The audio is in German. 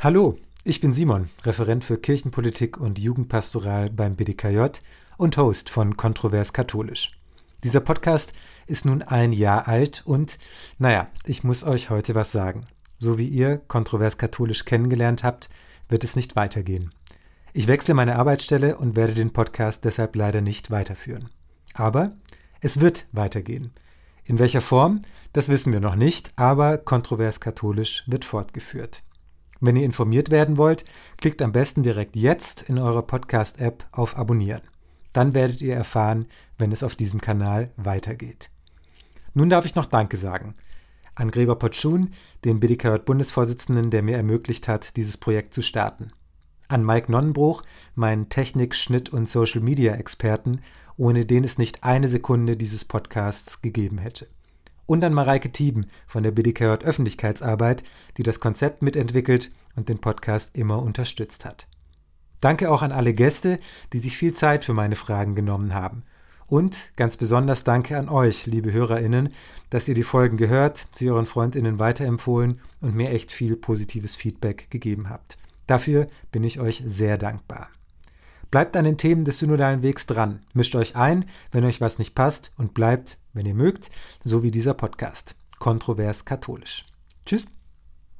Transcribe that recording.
Hallo, ich bin Simon, Referent für Kirchenpolitik und Jugendpastoral beim BDKJ und Host von Kontrovers Katholisch. Dieser Podcast ist nun ein Jahr alt und, naja, ich muss euch heute was sagen. So wie ihr Kontrovers Katholisch kennengelernt habt, wird es nicht weitergehen. Ich wechsle meine Arbeitsstelle und werde den Podcast deshalb leider nicht weiterführen. Aber es wird weitergehen. In welcher Form, das wissen wir noch nicht, aber Kontrovers Katholisch wird fortgeführt. Wenn ihr informiert werden wollt, klickt am besten direkt jetzt in eurer Podcast-App auf Abonnieren. Dann werdet ihr erfahren, wenn es auf diesem Kanal weitergeht. Nun darf ich noch Danke sagen. An Gregor Potschun, den BDKJ-Bundesvorsitzenden, der mir ermöglicht hat, dieses Projekt zu starten. An Mike Nonnenbruch, meinen Technik-, Schnitt- und Social-Media-Experten, ohne den es nicht eine Sekunde dieses Podcasts gegeben hätte und an Mareike Tieben von der BDKJ Öffentlichkeitsarbeit, die das Konzept mitentwickelt und den Podcast immer unterstützt hat. Danke auch an alle Gäste, die sich viel Zeit für meine Fragen genommen haben. Und ganz besonders danke an euch, liebe HörerInnen, dass ihr die Folgen gehört, sie euren FreundInnen weiterempfohlen und mir echt viel positives Feedback gegeben habt. Dafür bin ich euch sehr dankbar. Bleibt an den Themen des synodalen Wegs dran, mischt euch ein, wenn euch was nicht passt und bleibt, wenn ihr mögt, so wie dieser Podcast. Kontrovers katholisch. Tschüss.